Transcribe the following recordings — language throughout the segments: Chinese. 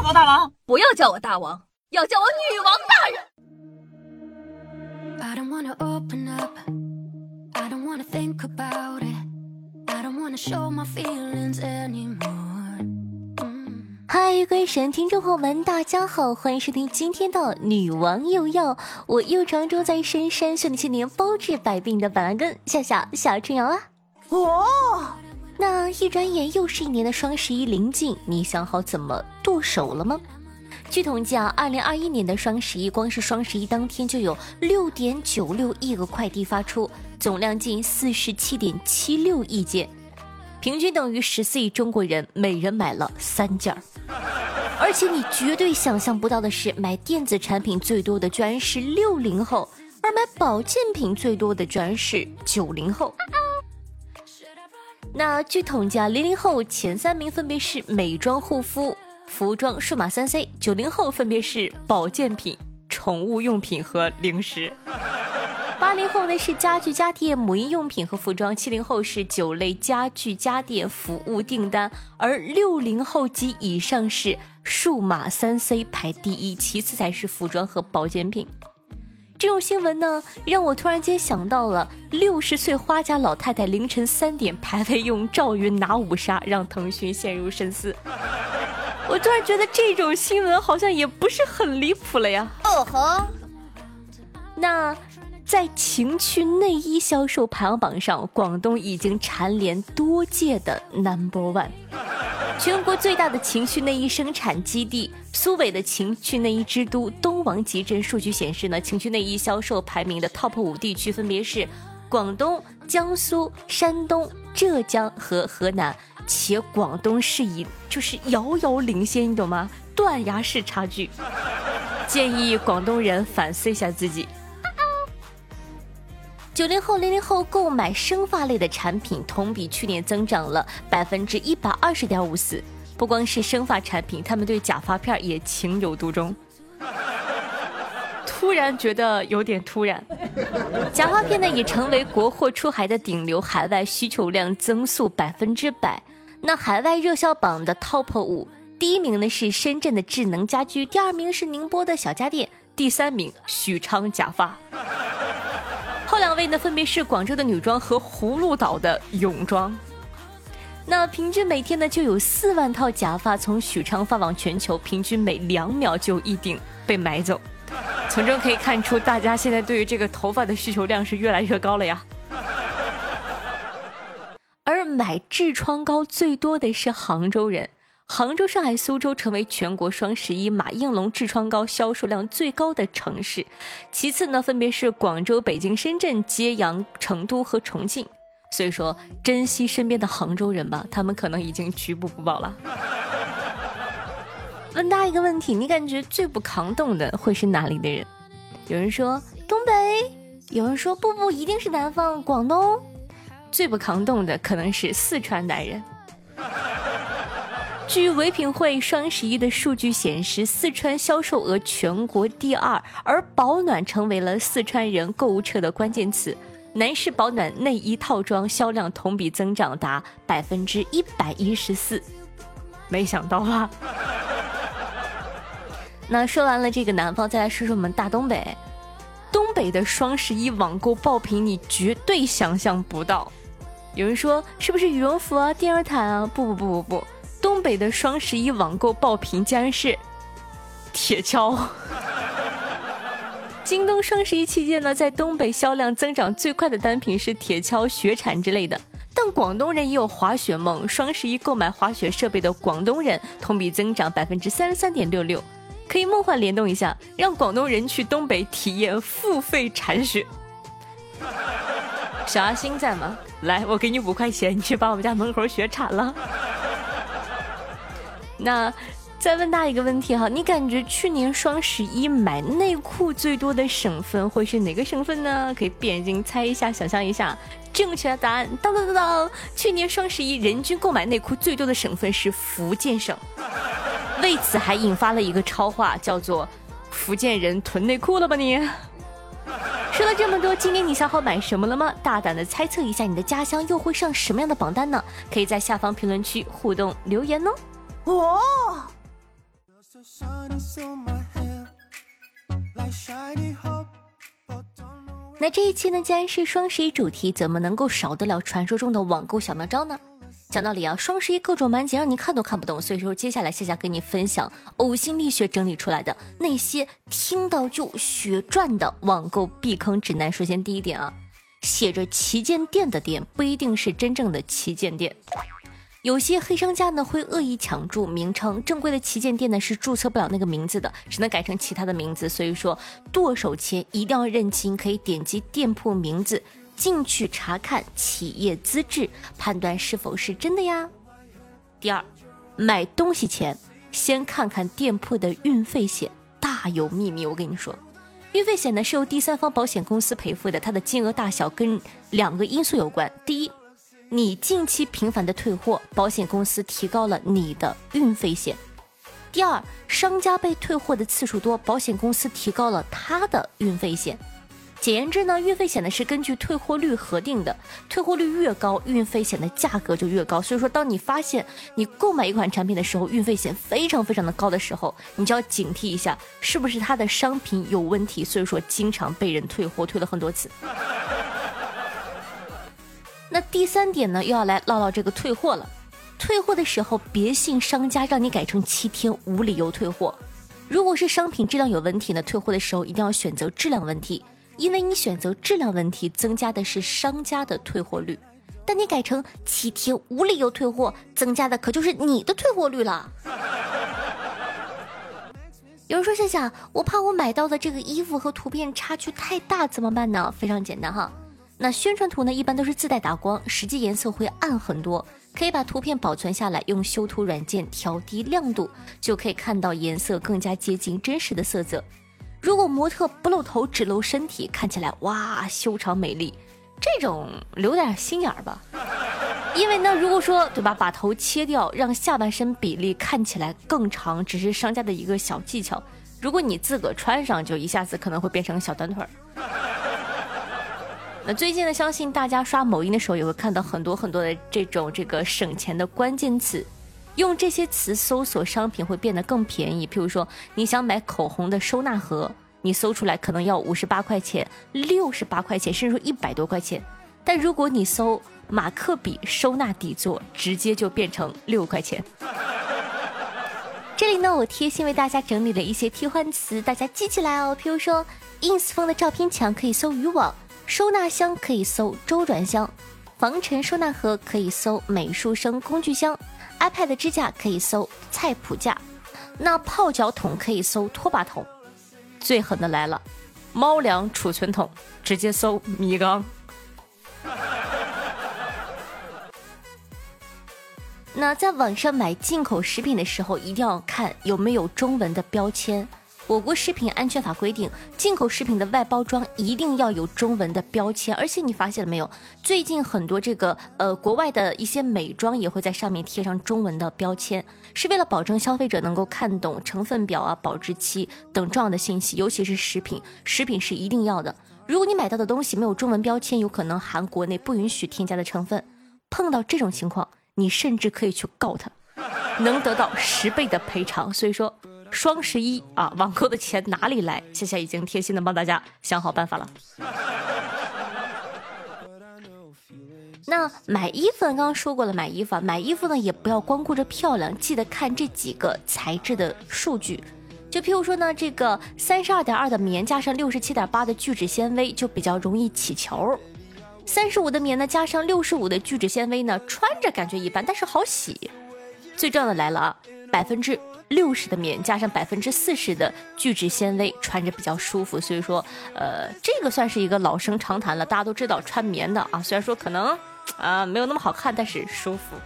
报告大王，不要叫我大王，要叫我女王大人。嗨，各位神听众朋友们，大家好，欢迎收听今天的女王又要。我又常住在深山训练千年包治百病的板蓝根夏夏夏春瑶啊。哦，那一转眼又是一年的双十一临近，你想好怎么剁手了吗？据统计啊，二零二一年的双十一，光是双十一当天就有六点九六亿个快递发出，总量近四十七点七六亿件。平均等于十四亿中国人每人买了三件儿，而且你绝对想象不到的是，买电子产品最多的居然是六零后，而买保健品最多的居然是九零后。那据统计啊，零零后前三名分别是美妆护肤、服装、数码三 C；九零后分别是保健品、宠物用品和零食。八零后呢是家具家电、母婴用品和服装，七零后是酒类、家具家电、服务订单，而六零后及以上是数码三 C 排第一，其次才是服装和保健品。这种新闻呢，让我突然间想到了六十岁花家老太太凌晨三点排位用赵云拿五杀，让腾讯陷入深思。我突然觉得这种新闻好像也不是很离谱了呀。哦吼，那。在情趣内衣销售排行榜上，广东已经蝉联多届的 number one。全国最大的情趣内衣生产基地苏北的情趣内衣之都东王集镇数据显示呢，情趣内衣销售排名的 top 五地区分别是广东、江苏、山东、浙江和河南，且广东是以就是遥遥领先，你懂吗？断崖式差距。建议广东人反思一下自己。九零后、零零后购买生发类的产品，同比去年增长了百分之一百二十点五四。不光是生发产品，他们对假发片也情有独钟。突然觉得有点突然，假发片呢已成为国货出海的顶流，海外需求量增速百分之百。那海外热销榜的 top 五，第一名呢是深圳的智能家居，第二名是宁波的小家电，第三名许昌假发。后两位呢，分别是广州的女装和葫芦岛的泳装。那平均每天呢，就有四万套假发从许昌发往全球，平均每两秒就一顶被买走。从中可以看出，大家现在对于这个头发的需求量是越来越高了呀。而买痔疮膏最多的是杭州人。杭州、上海、苏州成为全国双十一马应龙痔疮膏销售量最高的城市，其次呢，分别是广州、北京、深圳、揭阳、成都和重庆。所以说，珍惜身边的杭州人吧，他们可能已经局部不保了。问大家一个问题：你感觉最不抗冻的会是哪里的人？有人说东北，有人说不不，一定是南方广东。最不抗冻的可能是四川男人。据唯品会双十一的数据显示，四川销售额全国第二，而保暖成为了四川人购物车的关键词。男士保暖内衣套装销量同比增长达百分之一百一十四，没想到吧？那说完了这个南方，再来说说我们大东北。东北的双十一网购爆品，你绝对想象不到。有人说是不是羽绒服啊、电热毯啊？不不不不不。北的双十一网购爆品竟然是铁锹。京东双十一期间呢，在东北销量增长最快的单品是铁锹、雪铲之类的。但广东人也有滑雪梦，双十一购买滑雪设备的广东人同比增长百分之三十三点六六。可以梦幻联动一下，让广东人去东北体验付费铲雪。小阿星在吗？来，我给你五块钱，你去把我们家门口雪铲了。那再问大家一个问题哈，你感觉去年双十一买内裤最多的省份会是哪个省份呢？可以闭眼睛猜一下，想象一下。正确的答案，当当当当！去年双十一人均购买内裤最多的省份是福建省。为此还引发了一个超话，叫做“福建人囤内裤了吧你”。说了这么多，今年你想好买什么了吗？大胆的猜测一下，你的家乡又会上什么样的榜单呢？可以在下方评论区互动留言哦。哦。那这一期呢，既然是双十一主题，怎么能够少得了传说中的网购小妙招呢？讲道理啊，双十一各种满减让你看都看不懂，所以说接下来夏夏跟你分享呕心沥血整理出来的那些听到就血赚的网购避坑指南。首先第一点啊，写着旗舰店的店不一定是真正的旗舰店。有些黑商家呢会恶意抢注名称，正规的旗舰店呢是注册不了那个名字的，只能改成其他的名字。所以说剁手前一定要认清，可以点击店铺名字进去查看企业资质，判断是否是真的呀。第二，买东西前先看看店铺的运费险，大有秘密。我跟你说，运费险呢是由第三方保险公司赔付的，它的金额大小跟两个因素有关。第一。你近期频繁的退货，保险公司提高了你的运费险。第二，商家被退货的次数多，保险公司提高了他的运费险。简言之呢，运费险呢是根据退货率核定的，退货率越高，运费险的价格就越高。所以说，当你发现你购买一款产品的时候，运费险非常非常的高的时候，你就要警惕一下，是不是它的商品有问题。所以说，经常被人退货，退了很多次。那第三点呢，又要来唠唠这个退货了。退货的时候，别信商家让你改成七天无理由退货。如果是商品质量有问题呢，退货的时候一定要选择质量问题，因为你选择质量问题，增加的是商家的退货率。但你改成七天无理由退货，增加的可就是你的退货率了。有人说夏夏，我怕我买到的这个衣服和图片差距太大，怎么办呢？非常简单哈。那宣传图呢，一般都是自带打光，实际颜色会暗很多。可以把图片保存下来，用修图软件调低亮度，就可以看到颜色更加接近真实的色泽。如果模特不露头只露身体，看起来哇修长美丽，这种留点心眼儿吧。因为呢，如果说对吧，把头切掉，让下半身比例看起来更长，只是商家的一个小技巧。如果你自个穿上，就一下子可能会变成小短腿儿。最近呢，相信大家刷某音的时候也会看到很多很多的这种这个省钱的关键词，用这些词搜索商品会变得更便宜。譬如说，你想买口红的收纳盒，你搜出来可能要五十八块钱、六十八块钱，甚至说一百多块钱。但如果你搜马克笔收纳底座，直接就变成六块钱。这里呢，我贴心为大家整理了一些替换词，大家记起来哦。譬如说，ins 风的照片墙可以搜渔网。收纳箱可以搜周转箱，防尘收纳盒可以搜美术生工具箱，iPad 支架可以搜菜谱架，那泡脚桶可以搜拖把桶，最狠的来了，猫粮储存桶直接搜米缸。那在网上买进口食品的时候，一定要看有没有中文的标签。我国食品安全法规定，进口食品的外包装一定要有中文的标签。而且你发现了没有？最近很多这个呃国外的一些美妆也会在上面贴上中文的标签，是为了保证消费者能够看懂成分表啊、保质期等重要的信息。尤其是食品，食品是一定要的。如果你买到的东西没有中文标签，有可能含国内不允许添加的成分。碰到这种情况，你甚至可以去告他，能得到十倍的赔偿。所以说。双十一啊，网购的钱哪里来？夏夏已经贴心的帮大家想好办法了。那买衣服呢？刚刚说过了，买衣服啊，买衣服呢也不要光顾着漂亮，记得看这几个材质的数据。就譬如说呢，这个三十二点二的棉加上六十七点八的聚酯纤维就比较容易起球；三十五的棉呢加上六十五的聚酯纤维呢，穿着感觉一般，但是好洗。最重要的来了啊，百分之。六十的棉加上百分之四十的聚酯纤维，穿着比较舒服。所以说，呃，这个算是一个老生常谈了，大家都知道穿棉的啊。虽然说可能啊没有那么好看，但是舒服。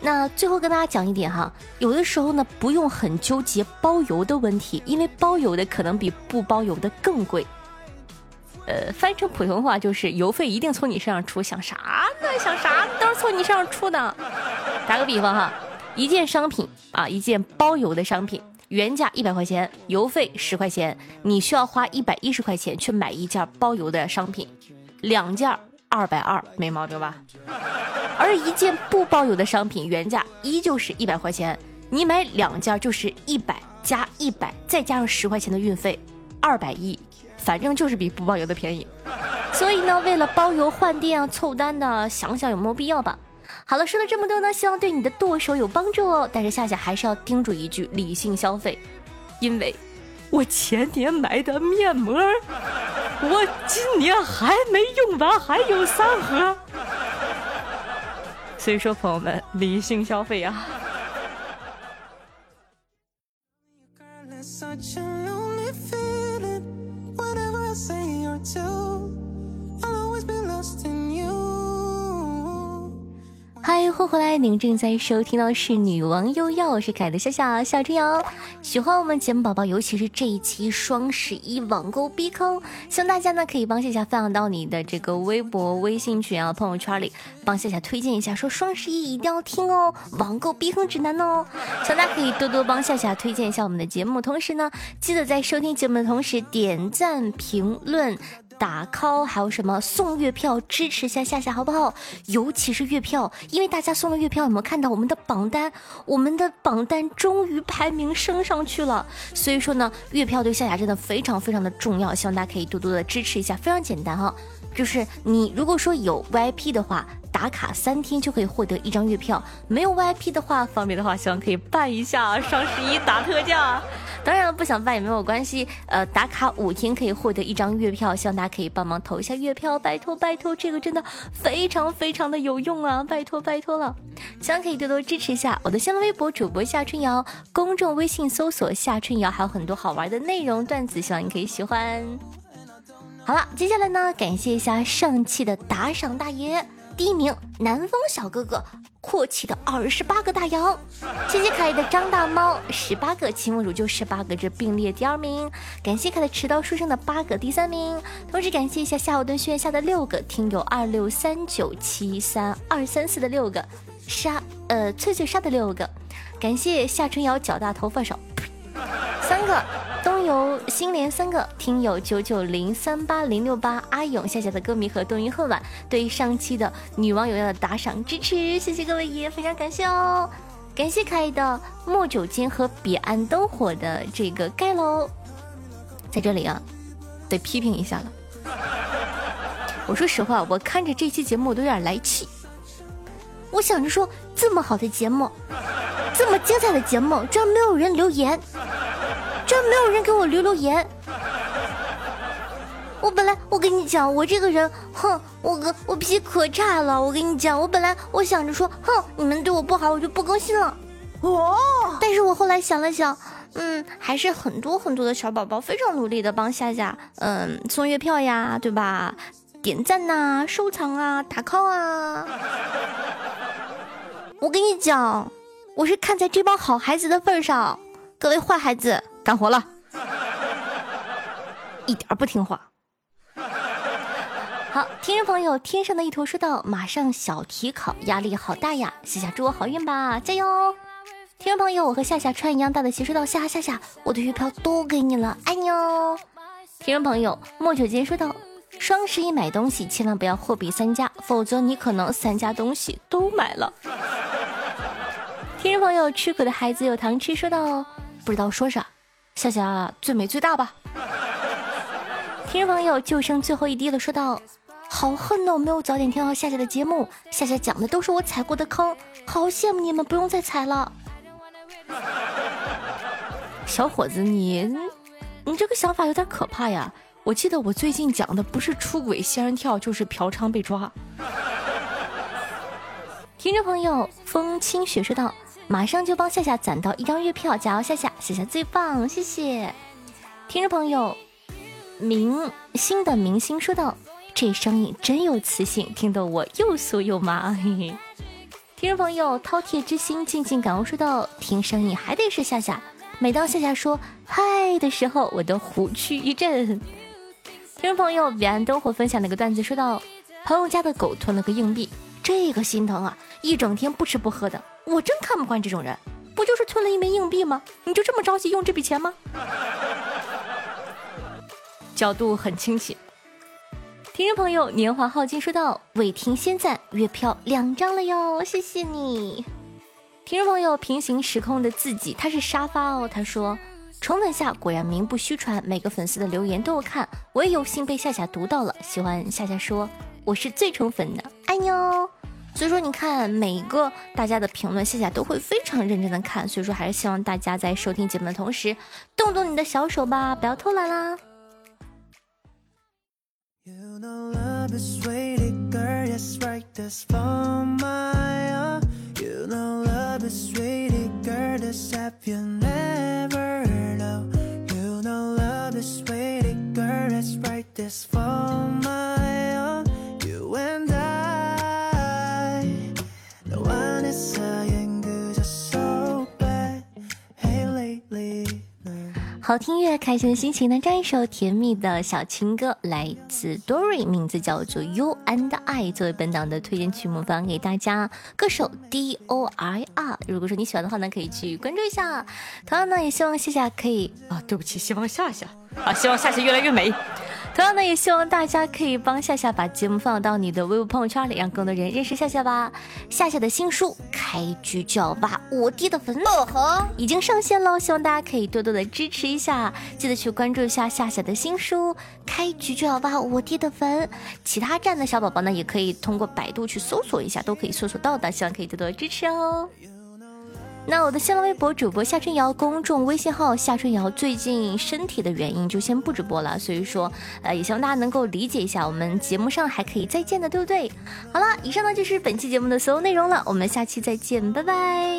那最后跟大家讲一点哈，有的时候呢不用很纠结包邮的问题，因为包邮的可能比不包邮的更贵。呃，翻成普通话就是邮费一定从你身上出，想啥呢？想啥都是从你身上出的。打个比方哈，一件商品啊，一件包邮的商品，原价一百块钱，邮费十块钱，你需要花一百一十块钱去买一件包邮的商品，两件二百二，没毛病吧？而一件不包邮的商品原价依旧是一百块钱，你买两件就是一百加一百，再加上十块钱的运费，二百一，反正就是比不包邮的便宜。所以呢，为了包邮换店啊，凑单的，想想有没有必要吧。好了，说了这么多呢，希望对你的剁手有帮助哦。但是夏夏还是要叮嘱一句：理性消费，因为我前年买的面膜，我今年还没用完，还有三盒。所以说，朋友们，理性消费啊。Whatever I say or do, I'll always be lost in you. 嗨，欢迎回来！您正在收听到是《女王又要》，我是凯的夏夏夏春瑶。喜欢我们节目宝宝，尤其是这一期双十一网购逼坑，希望大家呢可以帮夏夏分享到你的这个微博、微信群啊、朋友圈里，帮夏夏推荐一下，说双十一一定要听哦，网购逼坑指南哦。希望大家可以多多帮夏夏推荐一下我们的节目，同时呢，记得在收听节目的同时点赞、评论。打 call 还有什么送月票支持一下夏夏好不好？尤其是月票，因为大家送了月票，有没有看到我们的榜单？我们的榜单终于排名升上去了。所以说呢，月票对夏夏真的非常非常的重要，希望大家可以多多的支持一下。非常简单哈，就是你如果说有 VIP 的话。打卡三天就可以获得一张月票，没有 VIP 的话，方便的话希望可以办一下双十一打特价。当然了，不想办也没有关系，呃，打卡五天可以获得一张月票，希望大家可以帮忙投一下月票，拜托拜托，这个真的非常非常的有用啊，拜托拜托了，希望可以多多支持一下我的新浪微博主播夏春瑶，公众微信搜索夏春瑶，还有很多好玩的内容段子，希望你可以喜欢。好了，接下来呢，感谢一下上期的打赏大爷。第一名，南风小哥哥，阔气的二十八个大洋。谢谢可爱的张大猫，十八个，秦梦如就十八个，这并列第二名。感谢可爱的持刀书生的八个，第三名。同时感谢一下夏侯惇炫下的六个听友，二六三九七三二三四的六个，沙呃翠翠沙的六个。感谢夏春瑶脚大头发少，三个。东游新连三个听友九九零三八零六八阿勇夏夏的歌迷和冬云恨晚对上期的女网友的打赏支持，谢谢各位爷，非常感谢哦！感谢可爱的莫九间和彼岸灯火的这个盖楼，在这里啊，得批评一下了。我说实话，我看着这期节目都有点来气。我想着说，这么好的节目，这么精彩的节目，居然没有人留言。这没有人给我留留言。我本来我跟你讲，我这个人，哼，我个我脾气可差了。我跟你讲，我本来我想着说，哼，你们对我不好，我就不更新了。哦，但是我后来想了想，嗯，还是很多很多的小宝宝非常努力的帮夏夏，嗯，送月票呀，对吧？点赞呐，收藏啊，打 call 啊。我跟你讲，我是看在这帮好孩子的份上，各位坏孩子。干活了，一点不听话。好，听众朋友，天上的一头说道：“马上小题考，压力好大呀！夏夏祝我好运吧，加油！”听众朋友，我和夏夏穿一样大的鞋，说道：“夏夏夏，我的月票都给你了，爱你哦。”听众朋友，莫九杰说道：“双十一买东西千万不要货比三家，否则你可能三家东西都买了。”听众朋友，吃苦的孩子有糖吃，说道：“不知道说啥。”夏夏最美最大吧！听众朋友，就剩最后一滴了，说道：“好恨哦，没有早点听到夏夏的节目。夏夏讲的都是我踩过的坑，好羡慕你们，不用再踩了。小伙子，你你这个想法有点可怕呀！我记得我最近讲的不是出轨仙人跳，就是嫖娼被抓。听众朋友，风清雪说道。马上就帮夏夏攒到一张月票，加油夏夏，夏夏最棒，谢谢！听众朋友，明星的明星说道：“这声音真有磁性，听得我又酥又麻。”嘿嘿。听众朋友，饕餮之心静静感悟说道：“听声音还得是夏夏，每当夏夏说嗨的时候，我都虎躯一震。”听众朋友，彼岸灯火分享了个段子，说道：“朋友家的狗吞了个硬币，这个心疼啊，一整天不吃不喝的。”我真看不惯这种人，不就是吞了一枚硬币吗？你就这么着急用这笔钱吗？角度很清晰。听众朋友，年华耗尽说道：“未听先赞，月票两张了哟，谢谢你。”听众朋友，平行时空的自己，他是沙发哦。他说：“重温下，果然名不虚传，每个粉丝的留言都有看，我也有幸被夏夏读到了。喜欢夏夏说，我是最宠粉的，爱你哦。所以说，你看每一个大家的评论，夏夏都会非常认真的看。所以说，还是希望大家在收听节目的同时，动动你的小手吧，不要偷懒啦。” this for my own. You and 好听乐，开心的心情呢。这样一首甜蜜的小情歌，来自 Dory，名字叫做 You and I，作为本档的推荐曲目放给大家。歌手 D O I R，如果说你喜欢的话呢，可以去关注一下。同样呢，也希望夏夏可以啊，对不起，希望夏夏啊，希望夏夏越来越美。同样呢，也希望大家可以帮夏夏把节目放到你的微博朋友圈里，让更多人认识夏夏吧。夏夏的新书《开局就要挖我爹的坟》哦吼，已经上线喽，希望大家可以多多的支持一下，记得去关注一下夏夏的新书《开局就要挖我爹的坟》。其他站的小宝宝呢，也可以通过百度去搜索一下，都可以搜索到的，希望可以多多支持哦。那我的新浪微博主播夏春瑶公众微信号夏春瑶最近身体的原因就先不直播了所以说呃也希望大家能够理解一下我们节目上还可以再见的对不对？好了以上呢就是本期节目的所有内容了我们下期再见拜拜。